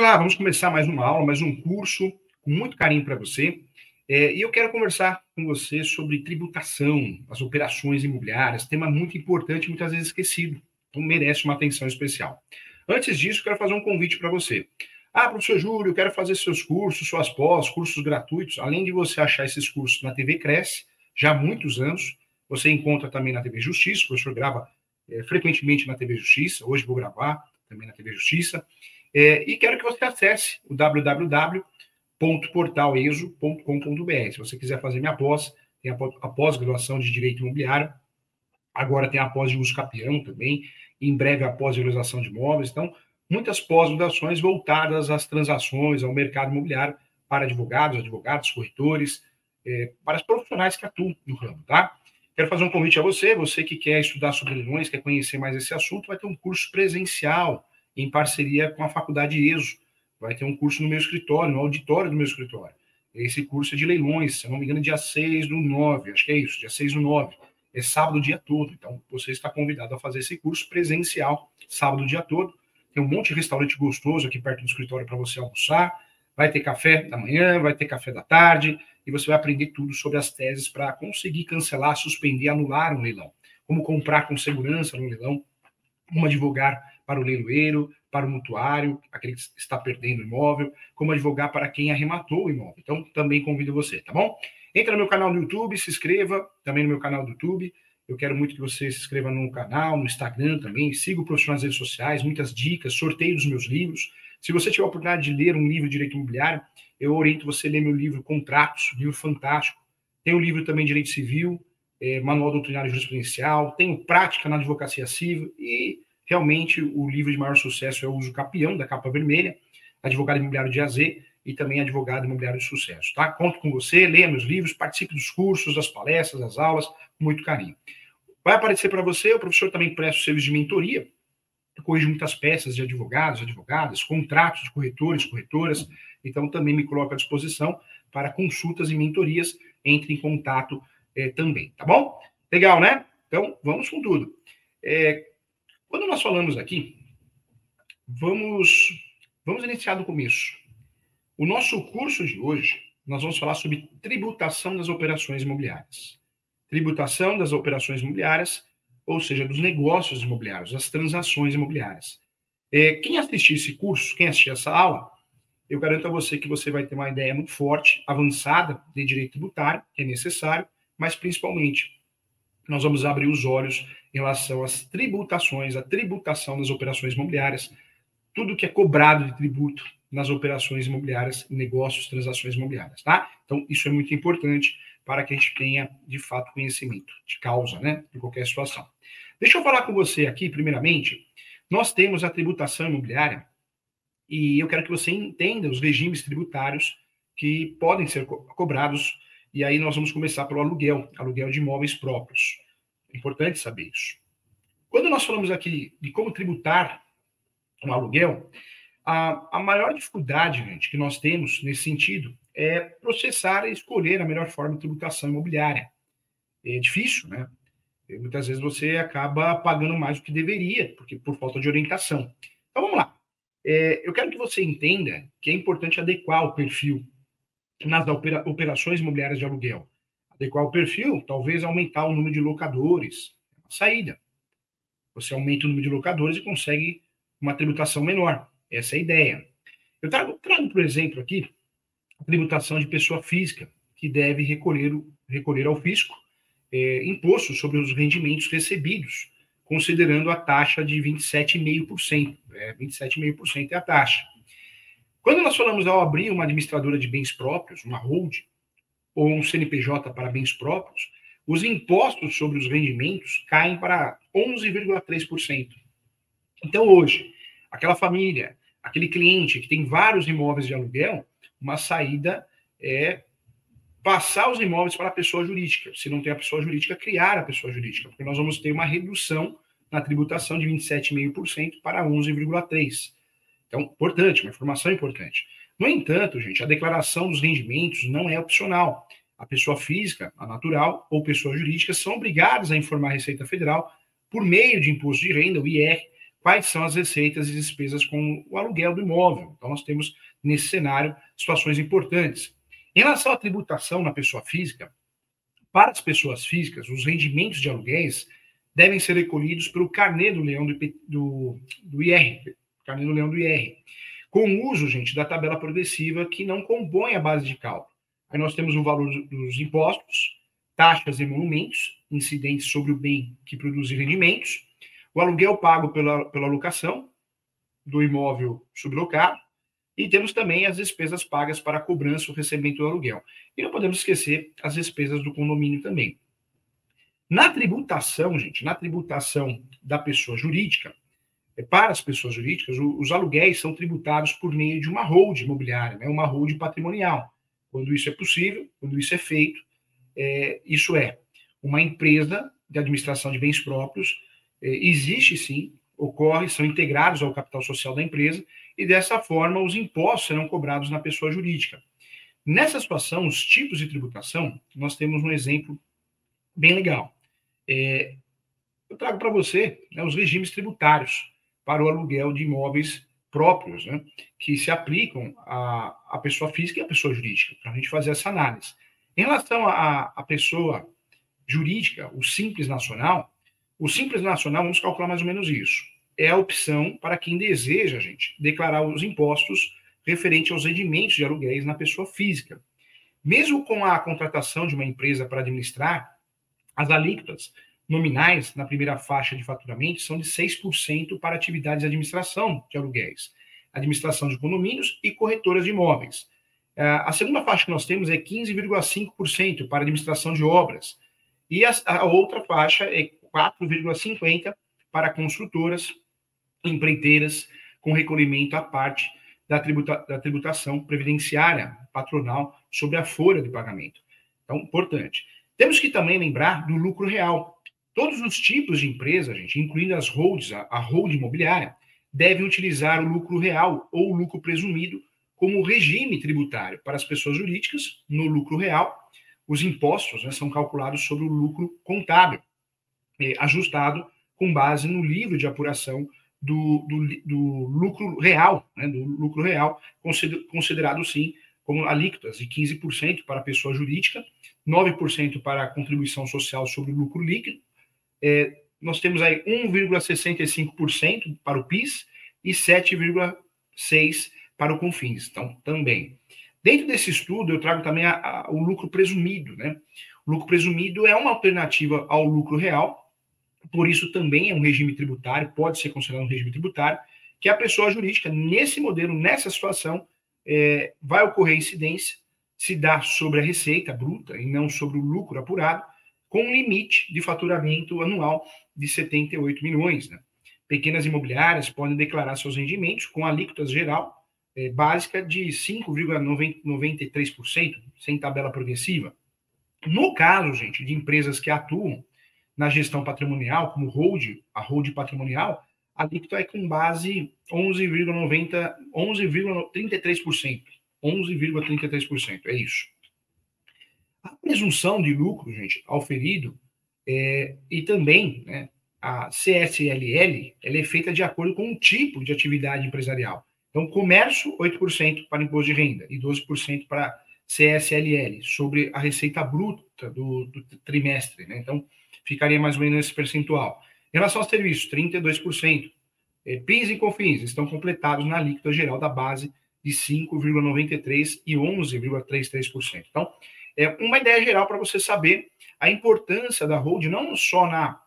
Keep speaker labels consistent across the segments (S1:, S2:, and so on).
S1: lá, vamos começar mais uma aula, mais um curso com muito carinho para você. É, e eu quero conversar com você sobre tributação, as operações imobiliárias, tema muito importante, muitas vezes esquecido, então merece uma atenção especial. Antes disso, quero fazer um convite para você. Ah, professor Júlio, eu quero fazer seus cursos, suas pós, cursos gratuitos. Além de você achar esses cursos na TV Cresce, já há muitos anos, você encontra também na TV Justiça, o professor grava é, frequentemente na TV Justiça, hoje vou gravar também na TV Justiça. É, e quero que você acesse o www.portaleso.com.br. Se você quiser fazer minha pós, tem a pós-graduação de Direito Imobiliário, agora tem a pós de uso capião também, em breve a pós-valorização de imóveis. Então, muitas pós-graduações voltadas às transações, ao mercado imobiliário, para advogados, advogados, corretores, é, para os profissionais que atuam no ramo, tá? Quero fazer um convite a você, você que quer estudar sobre leilões, quer conhecer mais esse assunto, vai ter um curso presencial em parceria com a Faculdade ESO. Vai ter um curso no meu escritório, no auditório do meu escritório. Esse curso é de leilões, se não me engano, dia 6 do 9, acho que é isso, dia 6 do 9. É sábado o dia todo. Então, você está convidado a fazer esse curso presencial, sábado o dia todo. Tem um monte de restaurante gostoso aqui perto do escritório para você almoçar. Vai ter café da manhã, vai ter café da tarde, e você vai aprender tudo sobre as teses para conseguir cancelar, suspender, anular um leilão. Como comprar com segurança no leilão, como advogar para o leiloeiro, para o mutuário, aquele que está perdendo o imóvel, como advogar para quem arrematou o imóvel. Então, também convido você, tá bom? Entra no meu canal no YouTube, se inscreva também no meu canal do YouTube. Eu quero muito que você se inscreva no canal, no Instagram também, siga o profissional nas redes sociais, muitas dicas, sorteio dos meus livros. Se você tiver a oportunidade de ler um livro de direito imobiliário, eu oriento você a ler meu livro Contratos, livro fantástico. Tem o um livro também Direito Civil, é, Manual Doutrinário Jurisprudencial, tenho Prática na Advocacia Civil e Realmente, o livro de maior sucesso é o Uso Capião, da capa vermelha, Advogado Imobiliário de AZ e também Advogado Imobiliário de Sucesso, tá? Conto com você, leia meus livros, participe dos cursos, das palestras, das aulas, com muito carinho. Vai aparecer para você, o professor também presta o serviço de mentoria, corrijo muitas peças de advogados, advogadas, contratos de corretores, corretoras, então também me coloco à disposição para consultas e mentorias, entre em contato eh, também, tá bom? Legal, né? Então, vamos com tudo. É, quando nós falamos aqui, vamos, vamos iniciar do começo. O nosso curso de hoje, nós vamos falar sobre tributação das operações imobiliárias. Tributação das operações imobiliárias, ou seja, dos negócios imobiliários, das transações imobiliárias. É, quem assistir esse curso, quem assistir essa aula, eu garanto a você que você vai ter uma ideia muito forte, avançada de direito tributário, que é necessário, mas principalmente nós vamos abrir os olhos em relação às tributações, a tributação das operações imobiliárias, tudo que é cobrado de tributo nas operações imobiliárias, negócios, transações imobiliárias, tá? Então, isso é muito importante para que a gente tenha, de fato, conhecimento de causa, né, de qualquer situação. Deixa eu falar com você aqui, primeiramente, nós temos a tributação imobiliária e eu quero que você entenda os regimes tributários que podem ser co cobrados e aí nós vamos começar pelo aluguel, aluguel de imóveis próprios. É importante saber isso. Quando nós falamos aqui de como tributar um aluguel, a, a maior dificuldade, gente, que nós temos nesse sentido é processar e escolher a melhor forma de tributação imobiliária. É difícil, né? E muitas vezes você acaba pagando mais do que deveria, porque por falta de orientação. Então vamos lá. É, eu quero que você entenda que é importante adequar o perfil nas operações imobiliárias de aluguel. Adequar o perfil, talvez aumentar o número de locadores. Saída. Você aumenta o número de locadores e consegue uma tributação menor. Essa é a ideia. Eu trago, trago por exemplo, aqui a tributação de pessoa física, que deve recolher, recolher ao fisco é, imposto sobre os rendimentos recebidos, considerando a taxa de 27,5%. É, 27,5% é a taxa. Quando nós falamos ao abrir uma administradora de bens próprios, uma hold, ou um CNPJ para bens próprios, os impostos sobre os rendimentos caem para 11,3%. Então, hoje, aquela família, aquele cliente que tem vários imóveis de aluguel, uma saída é passar os imóveis para a pessoa jurídica. Se não tem a pessoa jurídica, criar a pessoa jurídica, porque nós vamos ter uma redução na tributação de 27,5% para 11,3%. Então, importante, uma informação importante. No entanto, gente, a declaração dos rendimentos não é opcional. A pessoa física, a natural ou pessoa jurídica são obrigadas a informar a Receita Federal por meio de imposto de renda, o IR, quais são as receitas e despesas com o aluguel do imóvel. Então, nós temos nesse cenário situações importantes. Em relação à tributação na pessoa física, para as pessoas físicas, os rendimentos de aluguéis devem ser recolhidos pelo carnê do leão do, do, do IR, carnê do leão do IR, com o uso, gente, da tabela progressiva que não compõe a base de cálculo. Aí nós temos o valor dos impostos, taxas e emolumentos, incidentes sobre o bem que produz rendimentos, o aluguel pago pela, pela locação do imóvel sublocado, e temos também as despesas pagas para a cobrança ou recebimento do aluguel. E não podemos esquecer as despesas do condomínio também. Na tributação, gente, na tributação da pessoa jurídica, para as pessoas jurídicas, os aluguéis são tributados por meio de uma hold imobiliária, né, uma hold patrimonial. Quando isso é possível, quando isso é feito, é, isso é uma empresa de administração de bens próprios, é, existe sim, ocorre, são integrados ao capital social da empresa, e dessa forma os impostos serão cobrados na pessoa jurídica. Nessa situação, os tipos de tributação, nós temos um exemplo bem legal. É, eu trago para você né, os regimes tributários para o aluguel de imóveis próprios, né, que se aplicam à, à pessoa física e à pessoa jurídica, para a gente fazer essa análise. Em relação à, pessoa jurídica, o Simples Nacional, o Simples Nacional, vamos calcular mais ou menos isso. É a opção para quem deseja, gente, declarar os impostos referente aos rendimentos de aluguéis na pessoa física. Mesmo com a contratação de uma empresa para administrar, as alíquotas nominais na primeira faixa de faturamento são de 6% para atividades de administração de aluguéis, administração de condomínios e corretoras de imóveis. É, a segunda faixa que nós temos é 15,5% para administração de obras, e a, a outra faixa é 4,50% para construtoras, empreiteiras, com recolhimento à parte da, tributa, da tributação previdenciária patronal sobre a folha de pagamento. Então, importante. Temos que também lembrar do lucro real. Todos os tipos de empresa, gente, incluindo as holds, a, a hold imobiliária, devem utilizar o lucro real ou o lucro presumido como regime tributário para as pessoas jurídicas. No lucro real, os impostos né, são calculados sobre o lucro contábil, é, ajustado com base no livro de apuração do, do, do lucro real, né, do lucro real, considerado sim como alíquotas de 15% para a pessoa jurídica, 9% para a contribuição social sobre o lucro líquido, é, nós temos aí 1,65% para o PIS e 7,6% para o CONFINS. Então, também. Dentro desse estudo, eu trago também a, a, o lucro presumido. Né? O lucro presumido é uma alternativa ao lucro real, por isso também é um regime tributário, pode ser considerado um regime tributário, que a pessoa jurídica, nesse modelo, nessa situação, é, vai ocorrer incidência, se dá sobre a receita bruta e não sobre o lucro apurado, com um limite de faturamento anual de 78 milhões. Né? Pequenas imobiliárias podem declarar seus rendimentos com alíquotas geral é, básica de 5,93%, sem tabela progressiva. No caso, gente, de empresas que atuam na gestão patrimonial, como hold, a hold patrimonial, a alíquota é com base 11,90, 11,33%. 11,33%, é isso. A presunção de lucro, gente, auferido, é, e também né, a CSLL, ela é feita de acordo com o tipo de atividade empresarial. Então, comércio, 8% para imposto de renda e 12% para CSLL, sobre a receita bruta do, do trimestre. Né? Então, ficaria mais ou menos nesse percentual. Em relação aos serviços, 32%. É, PIS e COFINS estão completados na alíquota geral da base de 5,93% e 11,33%. Então, é uma ideia geral para você saber a importância da hold, não só na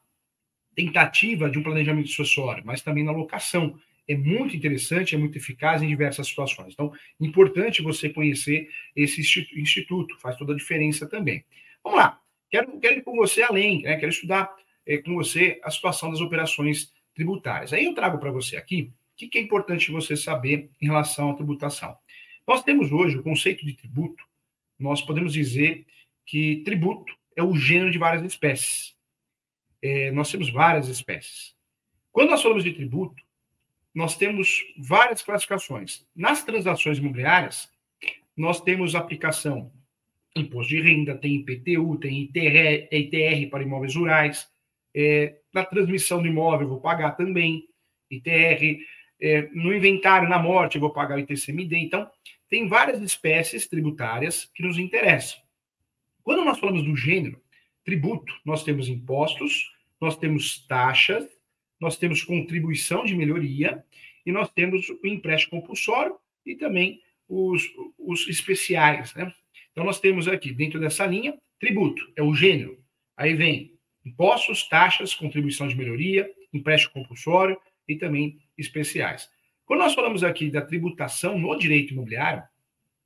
S1: tentativa de um planejamento sucessório, mas também na locação. É muito interessante, é muito eficaz em diversas situações. Então, importante você conhecer esse instituto, faz toda a diferença também. Vamos lá. Quero, quero ir com você além, né? quero estudar é, com você a situação das operações tributárias. Aí eu trago para você aqui o que, que é importante você saber em relação à tributação. Nós temos hoje o conceito de tributo, nós podemos dizer que tributo é o gênero de várias espécies. É, nós temos várias espécies. Quando nós falamos de tributo, nós temos várias classificações. Nas transações imobiliárias, nós temos aplicação imposto de renda, tem IPTU, tem ITR, ITR para imóveis rurais. É, na transmissão do imóvel, vou pagar também. ITR, é, no inventário, na morte, vou pagar o ITCMD. Então, tem várias espécies tributárias que nos interessam. Quando nós falamos do gênero, tributo, nós temos impostos, nós temos taxas, nós temos contribuição de melhoria e nós temos o empréstimo compulsório e também os, os especiais. Né? Então, nós temos aqui, dentro dessa linha, tributo, é o gênero. Aí vem impostos, taxas, contribuição de melhoria, empréstimo compulsório e também especiais. Quando nós falamos aqui da tributação no direito imobiliário,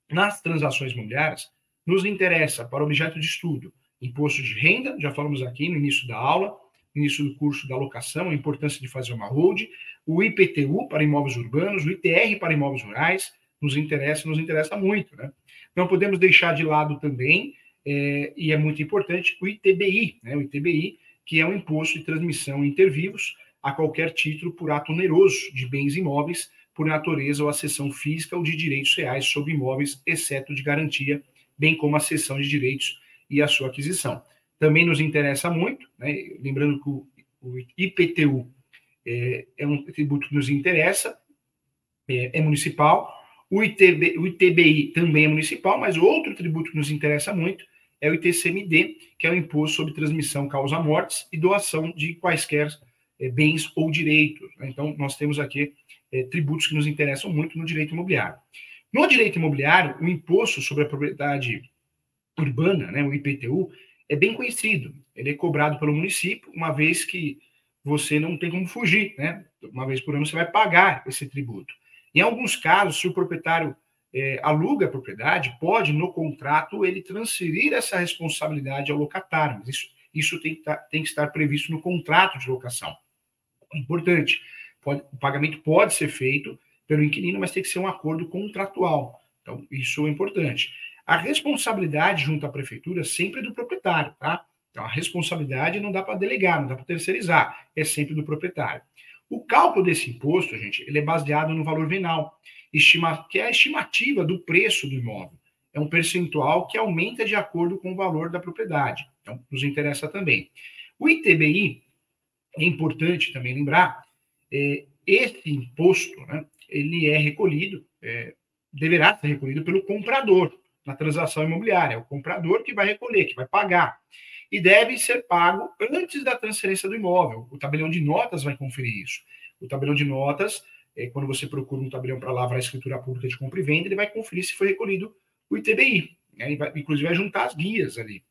S1: nas transações imobiliárias, nos interessa, para objeto de estudo, imposto de renda, já falamos aqui no início da aula, no início do curso da locação, a importância de fazer uma hold, o IPTU para imóveis urbanos, o ITR para imóveis rurais, nos interessa, nos interessa muito, né? Não podemos deixar de lado também, é, e é muito importante, o ITBI, né? O ITBI, que é o imposto de transmissão inter vivos, a qualquer título por ato oneroso de bens imóveis, por natureza ou acessão física ou de direitos reais sobre imóveis, exceto de garantia, bem como a cessão de direitos e a sua aquisição. Também nos interessa muito, né, lembrando que o, IPTU é, é, um tributo que nos interessa, é, é municipal, o, ITB, o ITBI também é municipal, mas outro tributo que nos interessa muito é o ITCMD, que é o Imposto sobre Transmissão Causa Mortes e Doação de Quaisquer bens ou direitos. Né? Então, nós temos aqui é, tributos que nos interessam muito no direito imobiliário. No direito imobiliário, o imposto sobre a propriedade urbana, né, o IPTU, é bem conhecido. Ele é cobrado pelo município, uma vez que você não tem como fugir, né? Uma vez por ano você vai pagar esse tributo. Em alguns casos, se o proprietário é, aluga a propriedade, pode, no contrato, ele transferir essa responsabilidade ao locatário. Mas isso, isso tem, que tá, tem que estar previsto no contrato de locação importante. Pode, o pagamento pode ser feito pelo inquilino, mas tem que ser um acordo contratual. Então, isso é importante. A responsabilidade junto à prefeitura sempre é do proprietário, tá? Então, a responsabilidade não dá para delegar, não dá para terceirizar, é sempre do proprietário. O cálculo desse imposto, gente, ele é baseado no valor venal, estima, que é a estimativa do preço do imóvel. É um percentual que aumenta de acordo com o valor da propriedade. Então, nos interessa também. O ITBI, é importante também lembrar, é, esse imposto, né, ele é recolhido, é, deverá ser recolhido pelo comprador na transação imobiliária. É o comprador que vai recolher, que vai pagar. E deve ser pago antes da transferência do imóvel. O tabelião de notas vai conferir isso. O tabelião de notas, é, quando você procura um tabelião para lavrar a escritura pública de compra e venda, ele vai conferir se foi recolhido o ITBI. Né? Vai, inclusive, vai juntar as guias ali.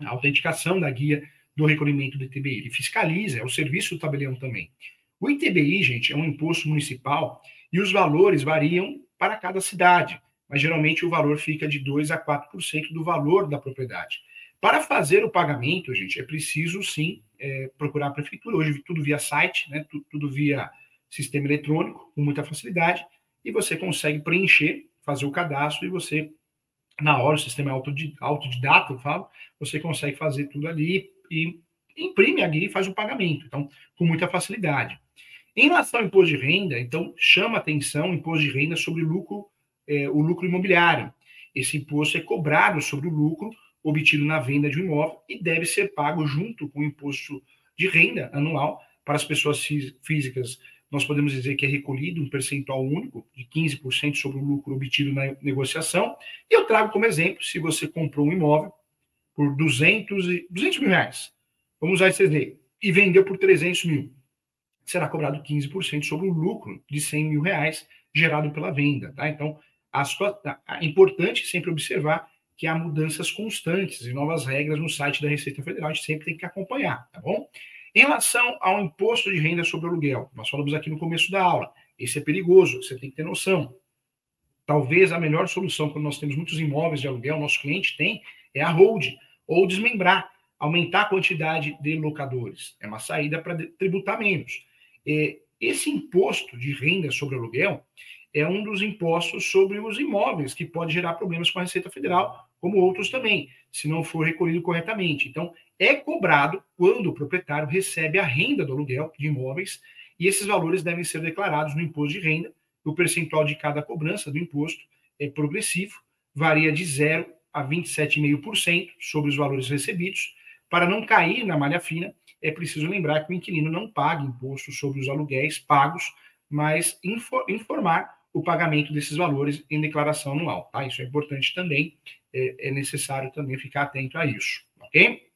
S1: A autenticação da guia do recolhimento do ITBI. Ele fiscaliza, é o serviço do tabelião também. O ITBI, gente, é um imposto municipal e os valores variam para cada cidade, mas geralmente o valor fica de 2 a 4% do valor da propriedade. Para fazer o pagamento, gente, é preciso sim é, procurar a prefeitura. Hoje tudo via site, né? Tudo, tudo, via sistema eletrônico, com muita facilidade, e você consegue preencher, fazer o cadastro e você, na hora, o sistema é autodidata, eu falo, você consegue fazer tudo ali e imprime a guia e faz o pagamento. Então, com muita facilidade. Em relação ao imposto de renda, então, chama atenção o imposto de renda sobre lucro, é, o lucro imobiliário. Esse imposto é cobrado sobre o lucro obtido na venda de um imóvel e deve ser pago junto com o imposto de renda anual para as pessoas físicas. Nós podemos dizer que é recolhido um percentual único de 15% sobre o lucro obtido na negociação. E eu trago como exemplo, se você comprou um imóvel por 200, e, 200 mil reais, vamos usar esse exemplo, e vendeu por 300 mil será cobrado 15% sobre o lucro de 100 mil reais gerado pela venda. Tá? Então, a sua, é importante sempre observar que há mudanças constantes e novas regras no site da Receita Federal, a gente sempre tem que acompanhar, tá bom? Em relação ao imposto de renda sobre aluguel, nós falamos aqui no começo da aula, esse é perigoso, você tem que ter noção. Talvez a melhor solução, quando nós temos muitos imóveis de aluguel, nosso cliente tem, é a hold, ou desmembrar, aumentar a quantidade de locadores. É uma saída para tributar menos. Esse imposto de renda sobre aluguel é um dos impostos sobre os imóveis que pode gerar problemas com a Receita Federal, como outros também, se não for recolhido corretamente. Então, é cobrado quando o proprietário recebe a renda do aluguel de imóveis e esses valores devem ser declarados no imposto de renda. O percentual de cada cobrança do imposto é progressivo, varia de 0 a 27,5% sobre os valores recebidos, para não cair na malha fina, é preciso lembrar que o inquilino não paga imposto sobre os aluguéis pagos, mas informar o pagamento desses valores em declaração anual. Tá? Isso é importante também, é, é necessário também ficar atento a isso, ok?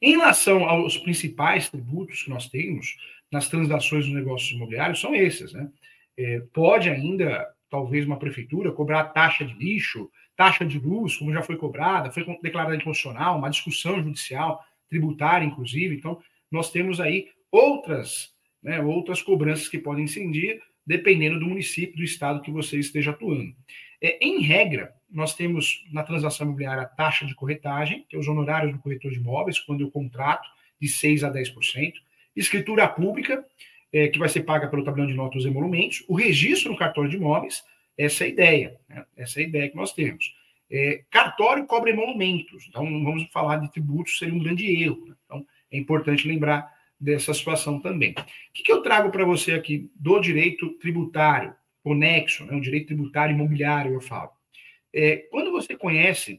S1: Em relação aos principais tributos que nós temos nas transações dos negócios imobiliários, são esses, né? É, pode ainda, talvez, uma prefeitura cobrar taxa de lixo, taxa de luz, como já foi cobrada, foi declarada inconstitucional, uma discussão judicial, tributária, inclusive. Então, nós temos aí outras, né, outras cobranças que podem incidir, dependendo do município, do estado que você esteja atuando. É, em regra, nós temos na transação imobiliária a taxa de corretagem, que é os honorários do corretor de imóveis, quando eu contrato, de 6% a 10%, escritura pública, é, que vai ser paga pelo tabelião de notas e emolumentos, o registro no cartório de imóveis, essa é a ideia, né? essa é ideia que nós temos. É, cartório cobra emolumentos, então não vamos falar de tributos, seria um grande erro. Né? Então é importante lembrar dessa situação também. O que, que eu trago para você aqui do direito tributário, conexo, né? o direito tributário imobiliário, eu falo. É, quando você conhece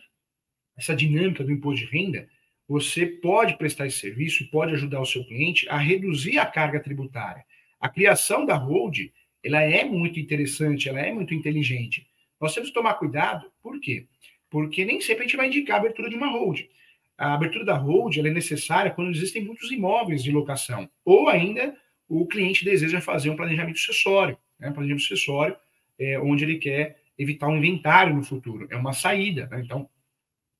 S1: essa dinâmica do imposto de renda, você pode prestar esse serviço e pode ajudar o seu cliente a reduzir a carga tributária. A criação da hold, ela é muito interessante, ela é muito inteligente. Nós temos que tomar cuidado, por quê? Porque nem sempre a gente vai indicar a abertura de uma hold. A abertura da hold é necessária quando existem muitos imóveis de locação, ou ainda o cliente deseja fazer um planejamento sucessório, né? um planejamento sucessório é, onde ele quer evitar um inventário no futuro. É uma saída, né? Então,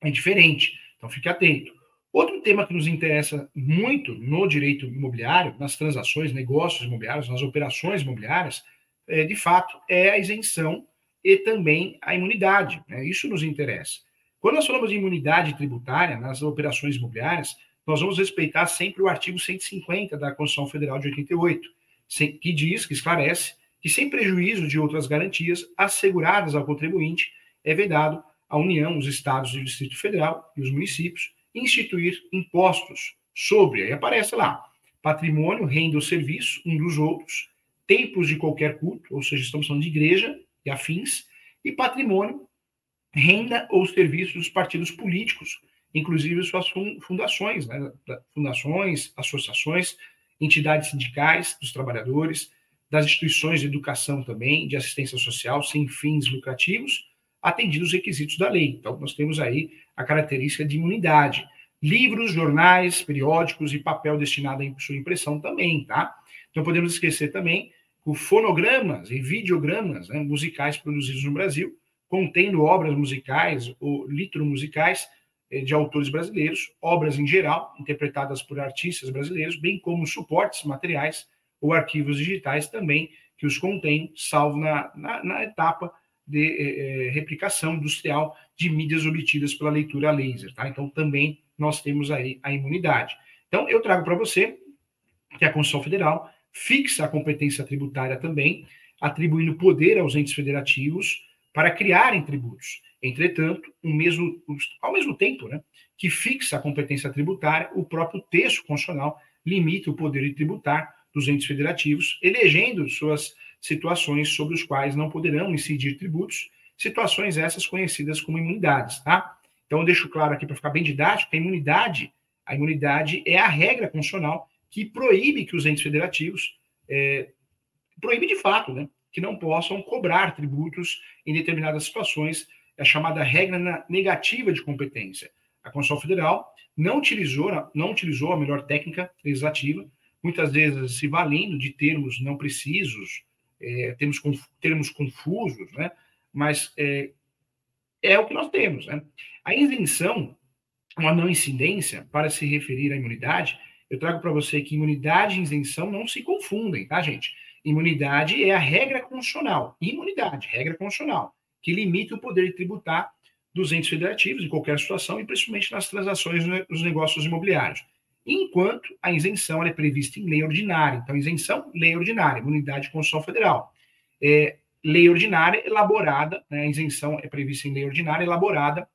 S1: é diferente. Então, fique atento. Outro tema que nos interessa muito no direito imobiliário, nas transações, negócios imobiliários, nas operações imobiliárias, é, de fato, é a isenção e também a imunidade. Né? Isso nos interessa. Quando nós falamos de imunidade tributária nas operações imobiliárias, nós vamos respeitar sempre o artigo 150 da Constituição Federal de 88, que diz, que esclarece que, sem prejuízo de outras garantias asseguradas ao contribuinte, é vedado à União, os Estados e o Distrito Federal e os municípios instituir impostos sobre, aí aparece lá, patrimônio, renda ou serviço, um dos outros, tempos de qualquer culto, ou seja, estamos falando de igreja e afins, e patrimônio, renda ou serviço dos partidos políticos, inclusive suas fundações, né? fundações, associações, entidades sindicais dos trabalhadores, das instituições de educação também, de assistência social, sem fins lucrativos, atendidos os requisitos da lei. Então, nós temos aí a característica de imunidade. Livros, jornais, periódicos e papel destinado à sua impressão também, tá? Não podemos esquecer também que fonogramas e videogramas né, musicais produzidos no Brasil, contendo obras musicais ou litromusicais eh, de autores brasileiros, obras em geral, interpretadas por artistas brasileiros, bem como suportes materiais ou arquivos digitais também que os contêm, salvo na, na, na etapa de eh, replicação industrial de mídias obtidas pela leitura laser. Tá? Então, também nós temos aí a imunidade. Então, eu trago para você que a Constituição Federal fixa a competência tributária também, atribuindo poder aos entes federativos para criarem tributos. Entretanto, mesmo, ao mesmo tempo né, que fixa a competência tributária, o próprio texto constitucional limita o poder de tributar dos entes federativos, elegendo suas situações sobre os quais não poderão incidir tributos, situações essas conhecidas como imunidades, tá? Então, eu deixo claro aqui para ficar bem didático, a imunidade, a imunidade é a regra constitucional que proíbe que os entes federativos, é, proíbe de fato, né, que não possam cobrar tributos em determinadas situações, é a chamada regra negativa de competência. A Constituição Federal não utilizou, não utilizou a melhor técnica legislativa, muitas vezes se valendo de termos não precisos, é, termos, termos confusos, né? mas é, é o que nós temos. Né? A isenção, uma não incidência, para se referir à imunidade, eu trago para você que imunidade e isenção não se confundem, tá, gente? Imunidade é a regra constitucional. Imunidade, regra constitucional, que limita o poder de tributar dos entes federativos em qualquer situação e principalmente nas transações nos negócios imobiliários enquanto a isenção é prevista em lei ordinária. Então, isenção, lei ordinária, imunidade constitucional federal. É, lei ordinária elaborada, né, a isenção é prevista em lei ordinária elaborada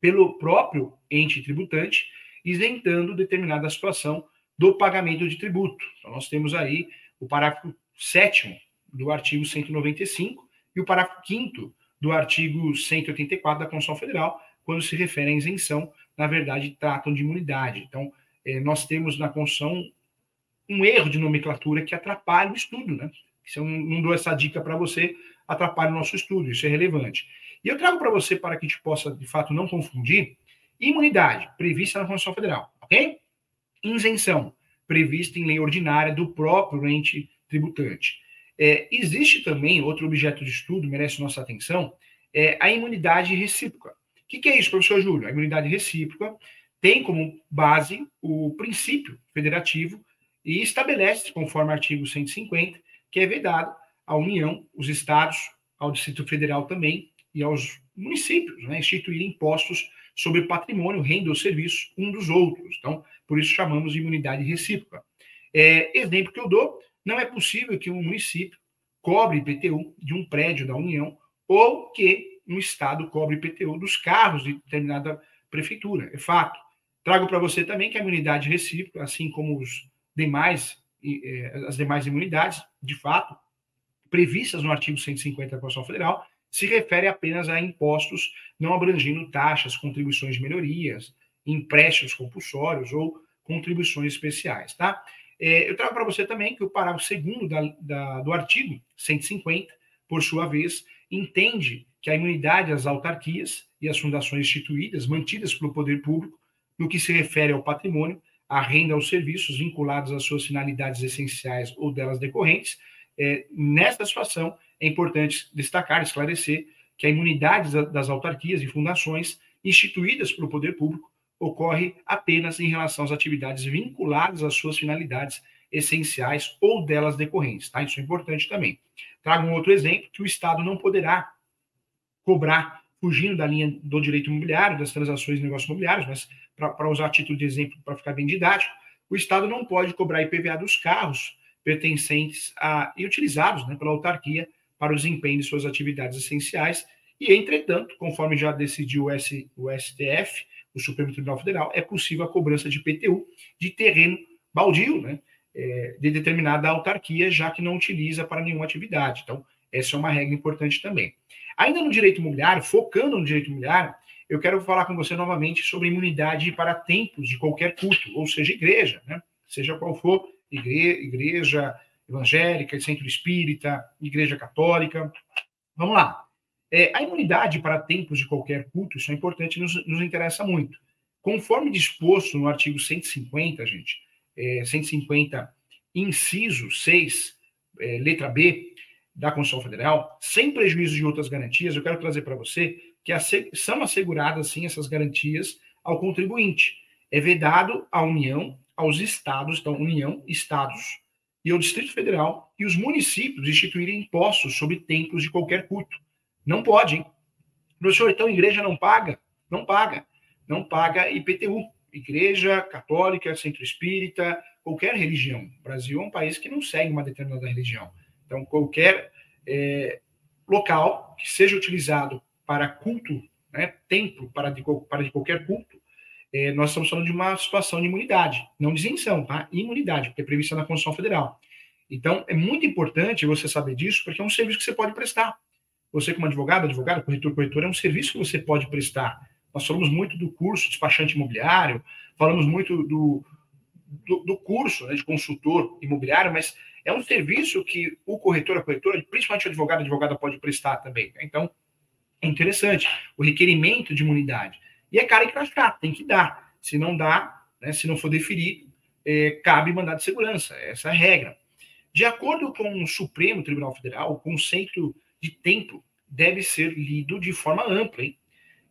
S1: pelo próprio ente tributante, isentando determinada situação do pagamento de tributo. Então, nós temos aí o parágrafo 7 do artigo 195 e o parágrafo 5 do artigo 184 da Constituição Federal, quando se refere à isenção na verdade, tratam de imunidade. Então, é, nós temos na Constituição um erro de nomenclatura que atrapalha o estudo, né? Se eu não dou essa dica para você, atrapalha o nosso estudo, isso é relevante. E eu trago para você, para que a gente possa, de fato, não confundir, imunidade, prevista na Constituição Federal, ok? Isenção, prevista em lei ordinária do próprio ente tributante. É, existe também outro objeto de estudo, merece nossa atenção, é a imunidade recíproca. O que, que é isso, professor Júlio? A imunidade recíproca tem como base o princípio federativo e estabelece, conforme artigo 150, que é vedado à União, os estados, ao Distrito Federal também e aos municípios, né, instituir impostos sobre patrimônio, renda ou serviços um dos outros. Então, por isso chamamos de imunidade recíproca. É, exemplo que eu dou, não é possível que um município cobre IPTU de um prédio da União ou que um estado cobre IPTU dos carros de determinada prefeitura. É fato. Trago para você também que a imunidade recíproca, assim como os demais, é, as demais imunidades, de fato, previstas no artigo 150 da Constituição Federal, se refere apenas a impostos não abrangindo taxas, contribuições de melhorias, empréstimos compulsórios ou contribuições especiais, tá? É, eu trago para você também que o parágrafo 2 da, da, do artigo 150, por sua vez, entende que a imunidade às autarquias e às fundações instituídas, mantidas pelo poder público, no que se refere ao patrimônio, à renda aos serviços vinculados às suas finalidades essenciais ou delas decorrentes, é, nesta situação é importante destacar, esclarecer, que a imunidade das autarquias e fundações instituídas pelo poder público ocorre apenas em relação às atividades vinculadas às suas finalidades essenciais ou delas decorrentes, tá? Isso é importante também. Trago um outro exemplo que o Estado não poderá cobrar, fugindo da linha do direito imobiliário, das transações de negócios imobiliários, mas para usar título de exemplo para ficar bem didático, o Estado não pode cobrar IPVA dos carros pertencentes a, e utilizados né, pela autarquia para o desempenho de suas atividades essenciais. E, entretanto, conforme já decidiu o, S, o STF, o Supremo Tribunal Federal, é possível a cobrança de PTU de terreno baldio, né, é, de determinada autarquia, já que não utiliza para nenhuma atividade. Então, essa é uma regra importante também. Ainda no direito imobiliário, focando no direito imobiliário, eu quero falar com você novamente sobre imunidade para templos de qualquer culto, ou seja, igreja, né? seja qual for, igre igreja evangélica, centro espírita, igreja católica. Vamos lá. É, a imunidade para templos de qualquer culto, isso é importante, nos, nos interessa muito. Conforme disposto no artigo 150, gente, é, 150, inciso 6, é, letra B, da Constituição Federal, sem prejuízo de outras garantias, eu quero trazer para você que são asseguradas, sim, essas garantias ao contribuinte. É vedado à União, aos estados, então, União, estados e ao Distrito Federal e os municípios instituírem impostos sobre templos de qualquer culto. Não pode, hein? Professor, então igreja não paga? Não paga. Não paga IPTU. Igreja católica, centro espírita, qualquer religião. O Brasil é um país que não segue uma determinada religião. Então, qualquer é, local que seja utilizado para culto, né, templo para de, para de qualquer culto, é, nós estamos falando de uma situação de imunidade, não de isenção, tá? Imunidade, porque é prevista na Constituição Federal. Então, é muito importante você saber disso, porque é um serviço que você pode prestar. Você, como advogado, advogado, corretor, corretor, é um serviço que você pode prestar. Nós falamos muito do curso despachante imobiliário, falamos muito do, do, do curso né, de consultor imobiliário, mas é um serviço que o corretor, a corretora, principalmente o advogado, a advogada pode prestar também. Né? Então, é interessante o requerimento de imunidade. E é cara que crachá, tem que dar. Se não dá, né, se não for deferido, é, cabe mandado de segurança. Essa é a regra. De acordo com o Supremo Tribunal Federal, o conceito de tempo deve ser lido de forma ampla?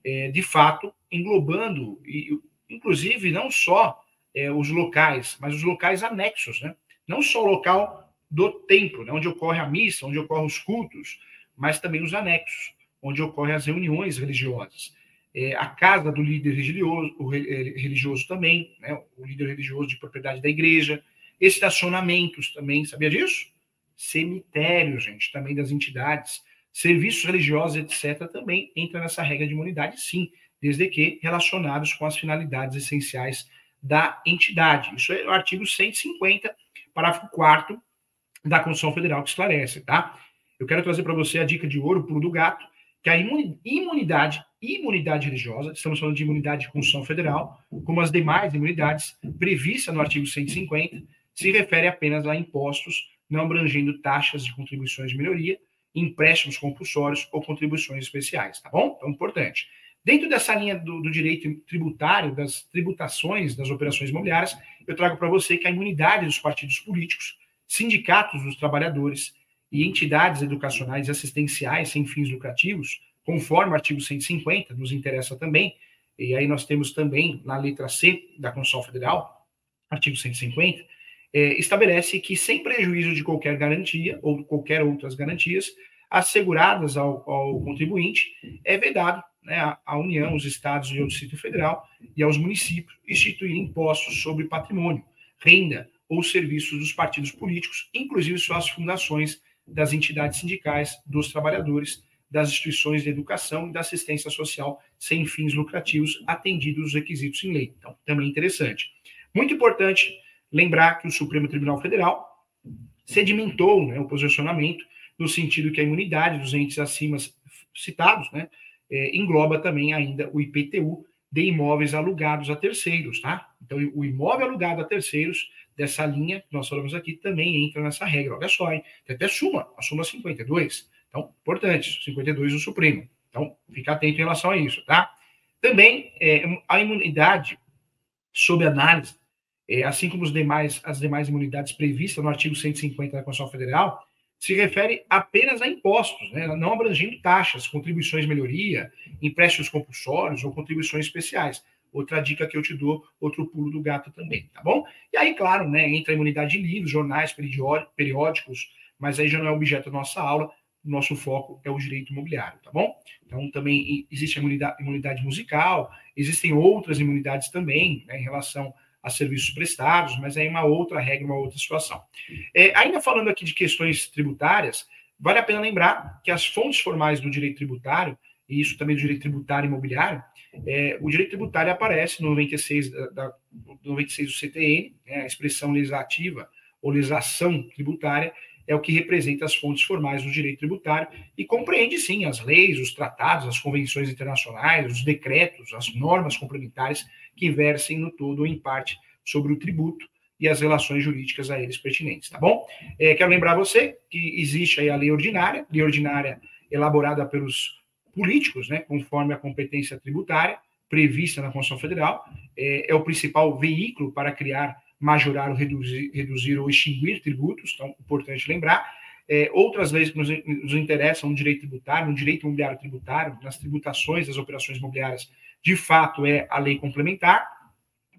S1: É, de fato, englobando, e, inclusive, não só é, os locais, mas os locais anexos, né? Não só o local do templo, né, onde ocorre a missa, onde ocorrem os cultos, mas também os anexos, onde ocorrem as reuniões religiosas. É, a casa do líder religioso, o religioso também, né, o líder religioso de propriedade da igreja, estacionamentos também, sabia disso? Cemitérios, gente, também das entidades, serviços religiosos, etc., também entra nessa regra de imunidade, sim, desde que relacionados com as finalidades essenciais da entidade. Isso é o artigo 150, parágrafo 4 da Constituição Federal que esclarece, tá? Eu quero trazer para você a dica de ouro, pulo do gato, que a imunidade, imunidade religiosa, estamos falando de imunidade de Constituição Federal, como as demais imunidades previstas no artigo 150, se refere apenas a impostos, não abrangendo taxas de contribuições de melhoria, empréstimos compulsórios ou contribuições especiais, tá bom? Então, importante. Dentro dessa linha do, do direito tributário, das tributações das operações imobiliárias, eu trago para você que a imunidade dos partidos políticos, sindicatos dos trabalhadores, e entidades educacionais e assistenciais sem fins lucrativos, conforme o artigo 150, nos interessa também, e aí nós temos também na letra C da Constituição Federal, artigo 150, é, estabelece que, sem prejuízo de qualquer garantia ou qualquer outras garantias asseguradas ao, ao contribuinte, é vedado né, à União, os estados e ao Distrito Federal e aos municípios instituir impostos sobre patrimônio, renda ou serviços dos partidos políticos, inclusive suas fundações das entidades sindicais, dos trabalhadores, das instituições de educação e da assistência social sem fins lucrativos, atendidos os requisitos em lei. Então, também interessante. Muito importante lembrar que o Supremo Tribunal Federal sedimentou né, o posicionamento no sentido que a imunidade dos entes acima citados né, é, engloba também ainda o IPTU de imóveis alugados a terceiros, tá? Então, o imóvel alugado a terceiros dessa linha que nós falamos aqui também entra nessa regra. Olha só, hein? Tem até suma, a suma 52. Então, importante, 52 do Supremo. Então, fica atento em relação a isso, tá? Também é, a imunidade sob análise, é, assim como os demais, as demais imunidades previstas no artigo 150 da Constituição Federal, se refere apenas a impostos, né, não abrangendo taxas, contribuições de melhoria, empréstimos compulsórios ou contribuições especiais outra dica que eu te dou, outro pulo do gato também, tá bom? E aí, claro, né, entra a imunidade de livros, jornais, periódicos, mas aí já não é objeto da nossa aula, nosso foco é o direito imobiliário, tá bom? Então, também existe a imunidade, imunidade musical, existem outras imunidades também, né, em relação a serviços prestados, mas aí uma outra regra, uma outra situação. É, ainda falando aqui de questões tributárias, vale a pena lembrar que as fontes formais do direito tributário, e isso também do direito tributário imobiliário, é, o direito tributário aparece no 96, da, da, 96 do CTN, né, a expressão legislativa ou legislação tributária, é o que representa as fontes formais do direito tributário e compreende, sim, as leis, os tratados, as convenções internacionais, os decretos, as normas complementares que versem no todo ou em parte sobre o tributo e as relações jurídicas a eles pertinentes, tá bom? É, quero lembrar você que existe aí a lei ordinária, lei ordinária elaborada pelos políticos, né, conforme a competência tributária prevista na Constituição Federal, é, é o principal veículo para criar, majorar, ou reduzir, reduzir ou extinguir tributos, então, importante lembrar. É, outras leis que nos, nos interessam no direito tributário, no direito imobiliário tributário, nas tributações das operações imobiliárias, de fato, é a lei complementar,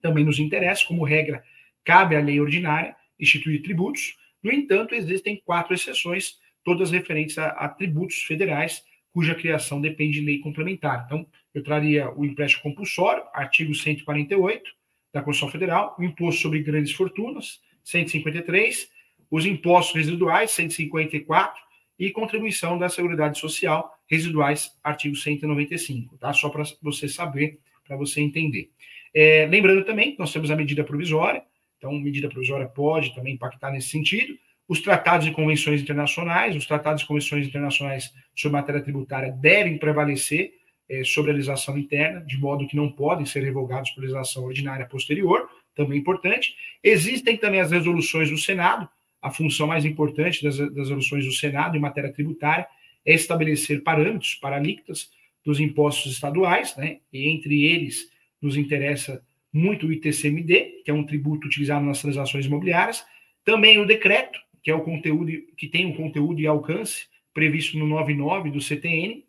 S1: também nos interessa, como regra, cabe à lei ordinária instituir tributos. No entanto, existem quatro exceções, todas referentes a, a tributos federais, cuja criação depende de lei complementar. Então, eu traria o empréstimo compulsório, artigo 148 da Constituição Federal, o imposto sobre grandes fortunas, 153, os impostos residuais, 154, e contribuição da Seguridade Social, residuais, artigo 195, tá? Só para você saber, para você entender. É, lembrando também que nós temos a medida provisória, então, medida provisória pode também impactar nesse sentido, os tratados e convenções internacionais, os tratados e convenções internacionais sobre matéria tributária devem prevalecer é, sobre a legislação interna, de modo que não podem ser revogados por legislação ordinária posterior, também importante. Existem também as resoluções do Senado, a função mais importante das, das resoluções do Senado em matéria tributária é estabelecer parâmetros para alíquotas dos impostos estaduais, né? e entre eles nos interessa muito o ITCMD, que é um tributo utilizado nas transações imobiliárias, também o decreto, que é o conteúdo que tem um conteúdo e alcance previsto no 99 do CTN,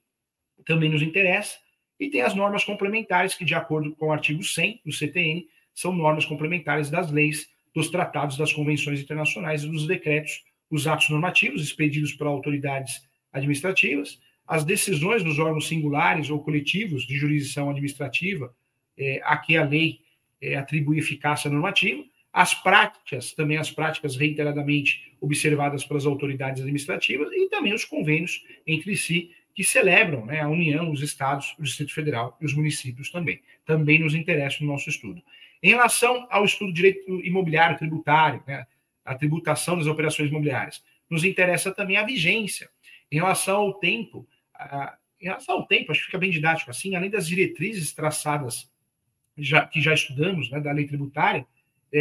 S1: também nos interessa, e tem as normas complementares que, de acordo com o artigo 100 do CTN, são normas complementares das leis, dos tratados, das convenções internacionais e dos decretos, os atos normativos expedidos por autoridades administrativas, as decisões dos órgãos singulares ou coletivos de jurisdição administrativa, é, a que a lei é, atribui eficácia normativa, as práticas, também as práticas reiteradamente observadas pelas autoridades administrativas e também os convênios entre si que celebram né, a União, os estados, o Distrito Federal e os municípios também. Também nos interessa no nosso estudo. Em relação ao estudo de direito imobiliário tributário, né, a tributação das operações imobiliárias, nos interessa também a vigência. Em relação ao tempo, a, em relação ao tempo, acho que fica bem didático assim, além das diretrizes traçadas já, que já estudamos, né, da lei tributária,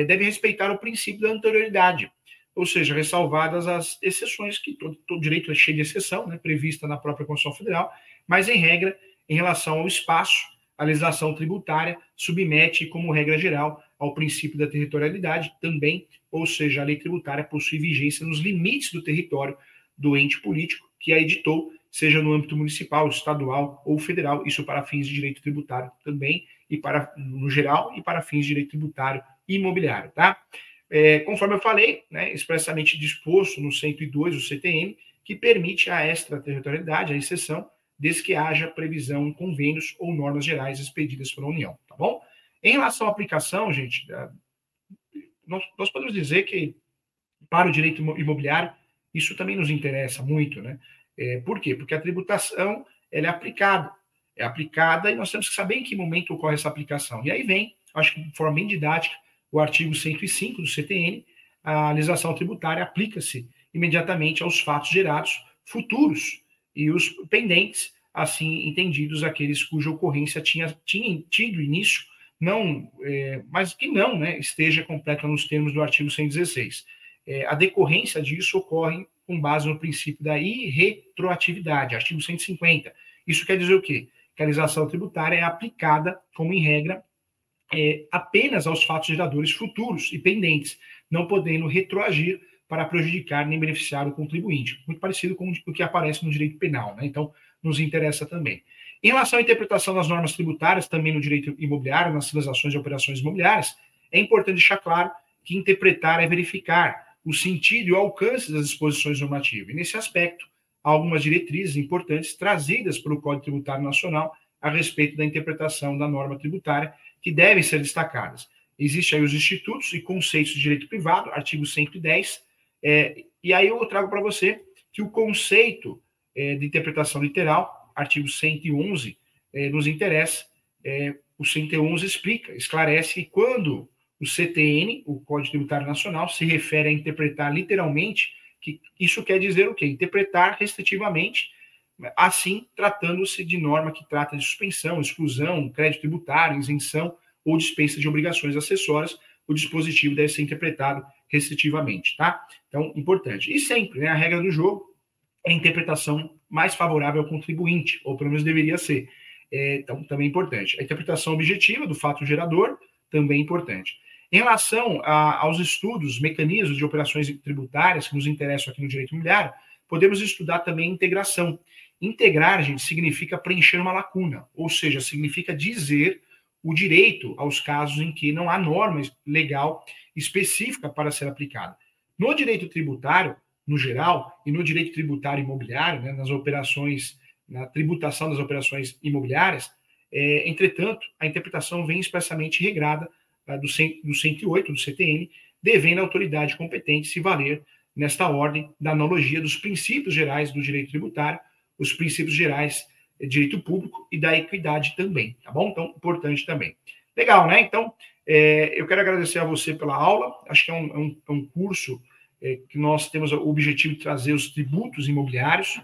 S1: deve respeitar o princípio da anterioridade, ou seja, ressalvadas as exceções, que todo, todo direito é cheio de exceção, né, prevista na própria Constituição Federal, mas, em regra, em relação ao espaço, a legislação tributária submete, como regra geral, ao princípio da territorialidade também, ou seja, a lei tributária possui vigência nos limites do território do ente político que a editou, seja no âmbito municipal, estadual ou federal, isso para fins de direito tributário também, e para no geral, e para fins de direito tributário imobiliário, tá? É, conforme eu falei, né, expressamente disposto no 102 do CTM, que permite a extraterritorialidade, a exceção, desde que haja previsão em convênios ou normas gerais expedidas pela União, tá bom? Em relação à aplicação, gente, nós, nós podemos dizer que para o direito imobiliário isso também nos interessa muito, né? É, por quê? Porque a tributação ela é aplicada, é aplicada e nós temos que saber em que momento ocorre essa aplicação. E aí vem, acho que de forma bem didática, o artigo 105 do CTN, a legislação tributária aplica-se imediatamente aos fatos gerados futuros e os pendentes, assim entendidos aqueles cuja ocorrência tinha, tinha tido início, não, é, mas que não né, esteja completa nos termos do artigo 116 é, a decorrência disso ocorre com base no princípio da irretroatividade, artigo 150. Isso quer dizer o quê? Que a legislação tributária é aplicada, como em regra, é, apenas aos fatos geradores futuros e pendentes, não podendo retroagir para prejudicar nem beneficiar o contribuinte. Muito parecido com o que aparece no direito penal, né? Então, nos interessa também. Em relação à interpretação das normas tributárias, também no direito imobiliário, nas transações de operações imobiliárias, é importante deixar claro que interpretar é verificar, o sentido e o alcance das disposições normativas. E, nesse aspecto, há algumas diretrizes importantes trazidas pelo Código Tributário Nacional a respeito da interpretação da norma tributária que devem ser destacadas. Existem aí os institutos e conceitos de direito privado, artigo 110, é, e aí eu trago para você que o conceito é, de interpretação literal, artigo 111, é, nos interessa. É, o 111 explica, esclarece que quando o CTN, o Código Tributário Nacional, se refere a interpretar literalmente, que isso quer dizer o quê? Interpretar restritivamente, assim, tratando-se de norma que trata de suspensão, exclusão, crédito tributário, isenção ou dispensa de obrigações acessórias, o dispositivo deve ser interpretado restritivamente, tá? Então, importante. E sempre, né, a regra do jogo é a interpretação mais favorável ao contribuinte, ou pelo menos deveria ser. É, então, também importante. A interpretação objetiva do fato gerador, também importante. Em relação a, aos estudos, mecanismos de operações tributárias que nos interessam aqui no direito imobiliário, podemos estudar também integração. Integrar, gente, significa preencher uma lacuna, ou seja, significa dizer o direito aos casos em que não há norma legal específica para ser aplicada. No direito tributário, no geral, e no direito tributário imobiliário, né, nas operações, na tributação das operações imobiliárias, é, entretanto, a interpretação vem expressamente regrada Tá, do, 100, do 108 do CTN, devendo a autoridade competente se valer, nesta ordem, da analogia dos princípios gerais do direito tributário, os princípios gerais de direito público e da equidade também, tá bom? Então, importante também. Legal, né? Então, é, eu quero agradecer a você pela aula, acho que é um, é um, é um curso é, que nós temos o objetivo de trazer os tributos imobiliários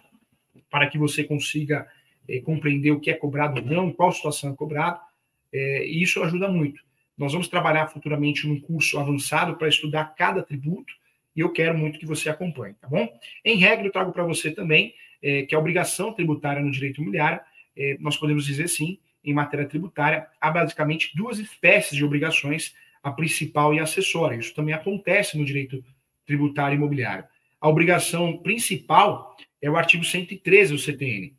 S1: para que você consiga é, compreender o que é cobrado ou não, qual situação é cobrado, é, e isso ajuda muito. Nós vamos trabalhar futuramente num curso avançado para estudar cada tributo e eu quero muito que você acompanhe, tá bom? Em regra, eu trago para você também é, que a obrigação tributária no direito imobiliário, é, nós podemos dizer sim, em matéria tributária, há basicamente duas espécies de obrigações, a principal e a acessória. Isso também acontece no direito tributário imobiliário. A obrigação principal é o artigo 113 do CTN.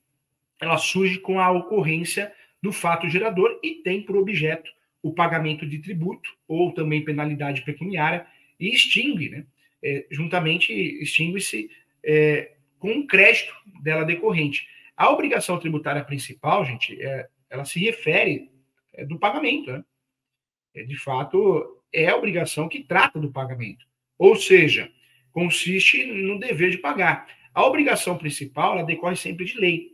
S1: Ela surge com a ocorrência do fato gerador e tem por objeto o pagamento de tributo ou também penalidade pecuniária e extingue, né? É, juntamente extingue-se é, com um crédito dela decorrente. A obrigação tributária principal, gente, é, ela se refere é, do pagamento, né? É, de fato, é a obrigação que trata do pagamento. Ou seja, consiste no dever de pagar. A obrigação principal, ela decorre sempre de lei.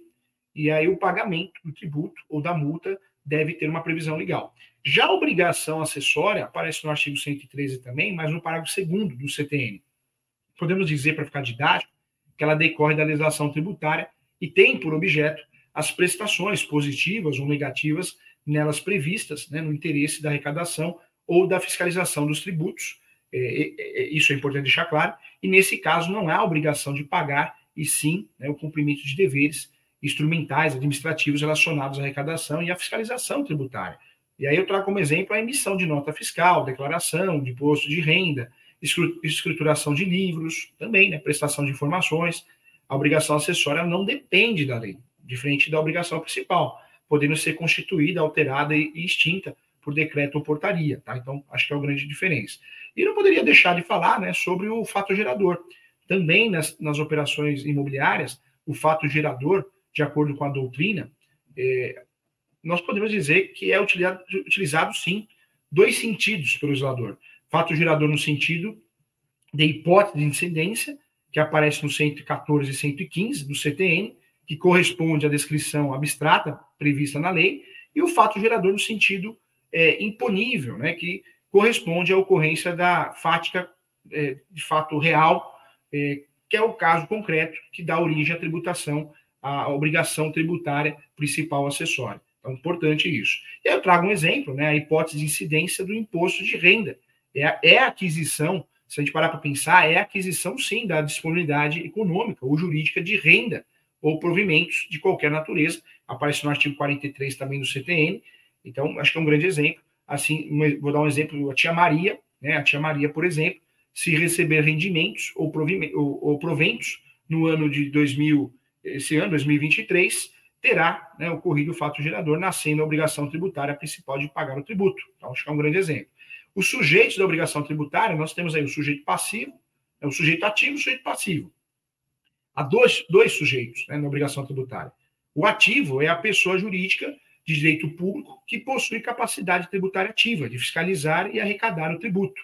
S1: E aí o pagamento do tributo ou da multa deve ter uma previsão legal. Já a obrigação acessória aparece no artigo 113 também, mas no parágrafo 2 do CTN. Podemos dizer, para ficar didático, que ela decorre da legislação tributária e tem por objeto as prestações positivas ou negativas nelas previstas, né, no interesse da arrecadação ou da fiscalização dos tributos. É, é, é, isso é importante deixar claro. E nesse caso não há obrigação de pagar, e sim né, o cumprimento de deveres instrumentais administrativos relacionados à arrecadação e à fiscalização tributária. E aí eu trago como exemplo a emissão de nota fiscal, declaração de imposto de renda, escrituração de livros, também, né, prestação de informações. A obrigação acessória não depende da lei, diferente da obrigação principal, podendo ser constituída, alterada e extinta por decreto ou portaria, tá? Então, acho que é a grande diferença. E não poderia deixar de falar, né, sobre o fato gerador. Também nas, nas operações imobiliárias, o fato gerador, de acordo com a doutrina, é, nós podemos dizer que é utilizado, utilizado sim, dois sentidos pelo legislador. Fato gerador no sentido de hipótese de incidência, que aparece no 114 e 115 do CTN, que corresponde à descrição abstrata prevista na lei, e o fato gerador no sentido é, imponível, né, que corresponde à ocorrência da fática é, de fato real, é, que é o caso concreto que dá origem à tributação, à obrigação tributária principal acessória. Então, importante isso. Eu trago um exemplo, né, a hipótese de incidência do imposto de renda. É, é aquisição, se a gente parar para pensar, é aquisição, sim, da disponibilidade econômica ou jurídica de renda ou provimentos de qualquer natureza. Aparece no artigo 43 também do CTN. Então, acho que é um grande exemplo. Assim, vou dar um exemplo, a tia Maria, né, a tia Maria, por exemplo, se receber rendimentos ou, ou, ou proventos no ano de 2000, esse ano, 2023, terá né, ocorrido o fato gerador, nascendo a obrigação tributária principal de pagar o tributo. Então, acho que é um grande exemplo. Os sujeitos da obrigação tributária, nós temos aí o sujeito passivo, é o sujeito ativo e o sujeito passivo. Há dois, dois sujeitos né, na obrigação tributária. O ativo é a pessoa jurídica de direito público que possui capacidade tributária ativa de fiscalizar e arrecadar o tributo.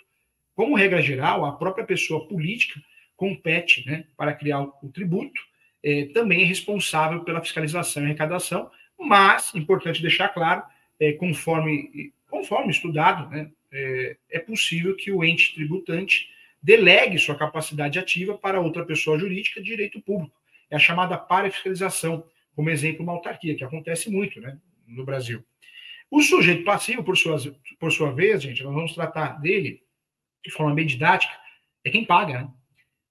S1: Como regra geral, a própria pessoa política compete né, para criar o tributo é, também é responsável pela fiscalização e arrecadação, mas, importante deixar claro, é, conforme, conforme estudado, né, é, é possível que o ente tributante delegue sua capacidade ativa para outra pessoa jurídica de direito público. É a chamada parafiscalização, como exemplo, uma autarquia, que acontece muito né, no Brasil. O sujeito passivo, por sua, por sua vez, gente, nós vamos tratar dele de forma bem didática, é quem paga. Né?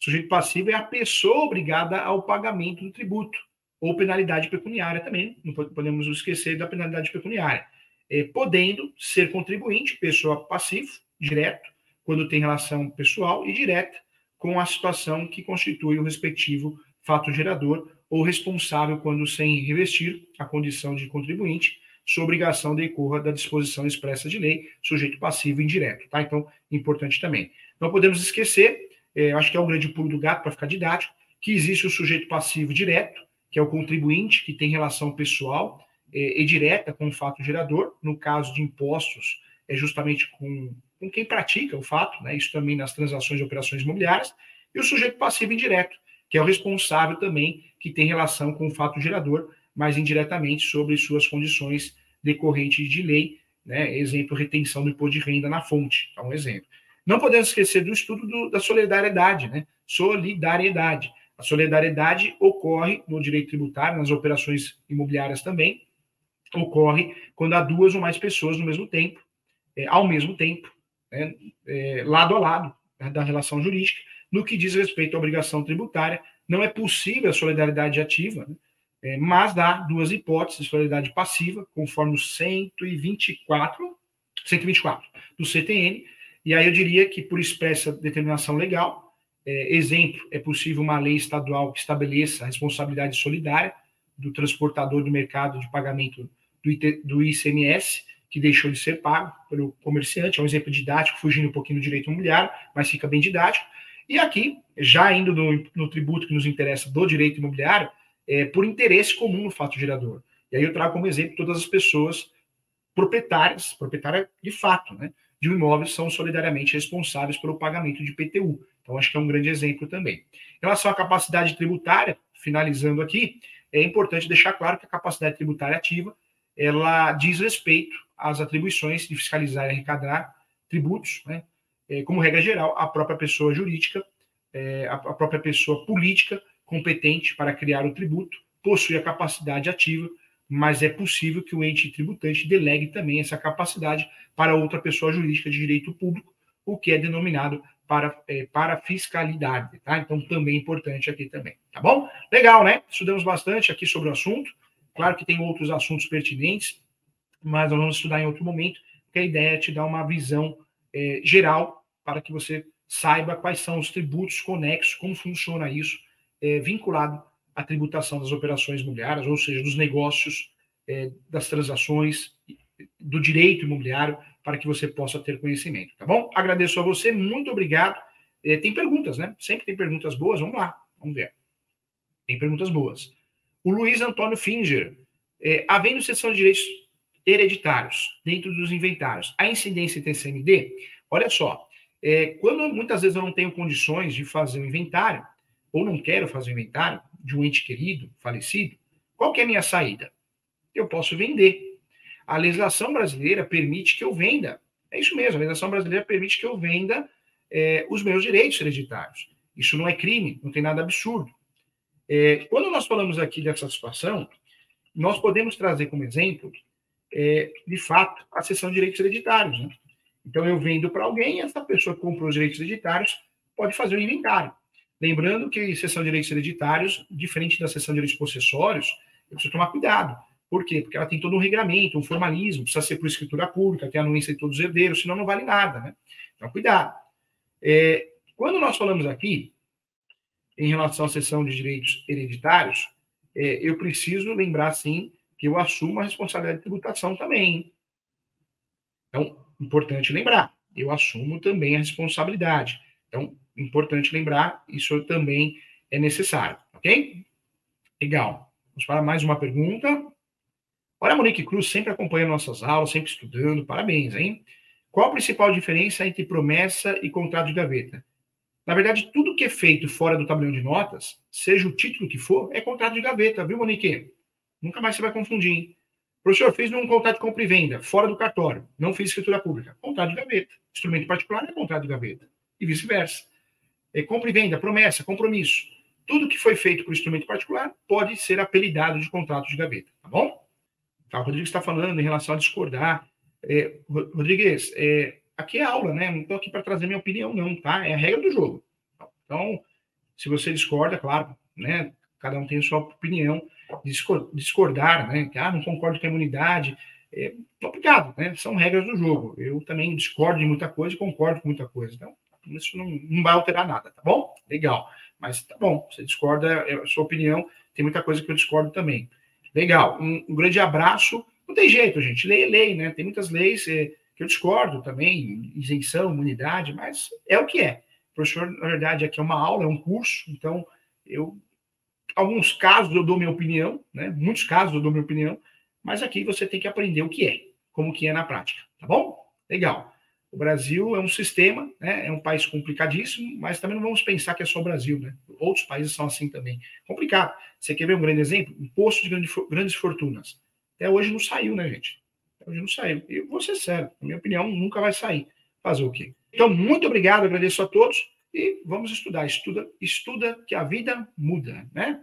S1: Sujeito passivo é a pessoa obrigada ao pagamento do tributo, ou penalidade pecuniária também, não podemos esquecer da penalidade pecuniária, é, podendo ser contribuinte, pessoa passivo, direto, quando tem relação pessoal, e direta, com a situação que constitui o respectivo fato gerador, ou responsável quando sem revestir a condição de contribuinte, sua obrigação decorra da disposição expressa de lei, sujeito passivo indireto, tá? Então, importante também. Não podemos esquecer é, acho que é o grande pulo do gato para ficar didático, que existe o sujeito passivo direto, que é o contribuinte, que tem relação pessoal é, e direta com o fato gerador. No caso de impostos, é justamente com, com quem pratica o fato, né? isso também nas transações de operações imobiliárias, e o sujeito passivo indireto, que é o responsável também, que tem relação com o fato gerador, mas indiretamente sobre suas condições decorrentes de lei, né? exemplo, retenção do imposto de renda na fonte, é um exemplo. Não podemos esquecer do estudo do, da solidariedade, né? Solidariedade. A solidariedade ocorre no direito tributário, nas operações imobiliárias também, ocorre quando há duas ou mais pessoas no mesmo tempo, é, ao mesmo tempo, né? é, lado a lado né? da relação jurídica. No que diz respeito à obrigação tributária, não é possível a solidariedade ativa, né? é, mas dá duas hipóteses de solidariedade passiva, conforme o 124, 124 do CTN, e aí eu diria que, por expressa determinação legal, é, exemplo, é possível uma lei estadual que estabeleça a responsabilidade solidária do transportador do mercado de pagamento do, IT, do ICMS, que deixou de ser pago pelo comerciante. É um exemplo didático, fugindo um pouquinho do direito imobiliário, mas fica bem didático. E aqui, já indo no, no tributo que nos interessa do direito imobiliário, é por interesse comum no fato gerador. E aí eu trago como exemplo todas as pessoas proprietárias, proprietárias de fato, né? De um imóvel são solidariamente responsáveis pelo pagamento de PTU. Então, acho que é um grande exemplo também. Em relação à capacidade tributária, finalizando aqui, é importante deixar claro que a capacidade tributária ativa ela diz respeito às atribuições de fiscalizar e arrecadar tributos, né? É, como regra geral, a própria pessoa jurídica, é, a própria pessoa política competente para criar o tributo possui a capacidade ativa, mas é possível que o ente tributante delegue também essa capacidade para outra pessoa jurídica de direito público, o que é denominado para, é, para fiscalidade, tá? Então, também é importante aqui também, tá bom? Legal, né? Estudamos bastante aqui sobre o assunto. Claro que tem outros assuntos pertinentes, mas nós vamos estudar em outro momento, porque a ideia é te dar uma visão é, geral para que você saiba quais são os tributos conexos, como funciona isso, é, vinculado à tributação das operações imobiliárias, ou seja, dos negócios, é, das transações, do direito imobiliário, para que você possa ter conhecimento, tá bom? Agradeço a você, muito obrigado. É, tem perguntas, né? Sempre tem perguntas boas, vamos lá, vamos ver. Tem perguntas boas. O Luiz Antônio Finger, é, havendo sessão de direitos hereditários dentro dos inventários, a incidência em TCMD, olha só, é, quando muitas vezes eu não tenho condições de fazer um inventário, ou não quero fazer um inventário de um ente querido, falecido, qual que é a minha saída? Eu posso vender. A legislação brasileira permite que eu venda. É isso mesmo, a legislação brasileira permite que eu venda é, os meus direitos hereditários. Isso não é crime, não tem nada absurdo. É, quando nós falamos aqui dessa situação, nós podemos trazer como exemplo, é, de fato, a sessão de direitos hereditários. Né? Então, eu vendo para alguém, essa pessoa que comprou os direitos hereditários pode fazer um inventário. Lembrando que sessão de direitos hereditários, diferente da sessão de direitos possessórios, eu preciso tomar cuidado. Por quê? Porque ela tem todo um regramento, um formalismo, precisa ser por escritura pública, tem anuência de todos os herdeiros, senão não vale nada, né? Então, cuidado. É, quando nós falamos aqui em relação à sessão de direitos hereditários, é, eu preciso lembrar, sim, que eu assumo a responsabilidade de tributação também. Então, importante lembrar, eu assumo também a responsabilidade. Então, importante lembrar, isso também é necessário, ok? Legal. Vamos para mais uma pergunta. Olha, Monique Cruz sempre acompanha nossas aulas, sempre estudando. Parabéns, hein? Qual a principal diferença entre promessa e contrato de gaveta? Na verdade, tudo que é feito fora do tabelião de notas, seja o título que for, é contrato de gaveta, viu, Monique? Nunca mais você vai confundir, hein? Professor, fez um contrato de compra e venda, fora do cartório, não fiz escritura pública. Contrato de gaveta. Instrumento particular é contrato de gaveta. E vice-versa. É compra e venda, promessa, compromisso. Tudo que foi feito por instrumento particular pode ser apelidado de contrato de gaveta, tá bom? Tá, o Rodrigues está falando em relação a discordar. É, Rodrigues, é, aqui é aula, né? Não estou aqui para trazer minha opinião, não, tá? É a regra do jogo. Então, se você discorda, claro, né? Cada um tem a sua opinião. Discordar, né? Ah, não concordo com a imunidade. É complicado, né? São regras do jogo. Eu também discordo de muita coisa e concordo com muita coisa. Então, isso não, não vai alterar nada, tá bom? Legal. Mas tá bom, você discorda, é a sua opinião. Tem muita coisa que eu discordo também. Legal. Um, um grande abraço. Não tem jeito, gente. Lei é lei, né? Tem muitas leis. É, que eu discordo também, isenção, imunidade, mas é o que é. O professor, na verdade, aqui é uma aula, é um curso, então eu, alguns casos eu dou minha opinião, né? Muitos casos eu dou minha opinião, mas aqui você tem que aprender o que é, como que é na prática, tá bom? Legal. O Brasil é um sistema, né? É um país complicadíssimo, mas também não vamos pensar que é só o Brasil, né? Outros países são assim também. Complicado. Você quer ver um grande exemplo? Imposto de grandes fortunas. Até hoje não saiu, né, gente? Hoje não saiu. E vou ser sério, na minha opinião, nunca vai sair. Fazer o quê? Então, muito obrigado, agradeço a todos e vamos estudar. Estuda, estuda que a vida muda, né?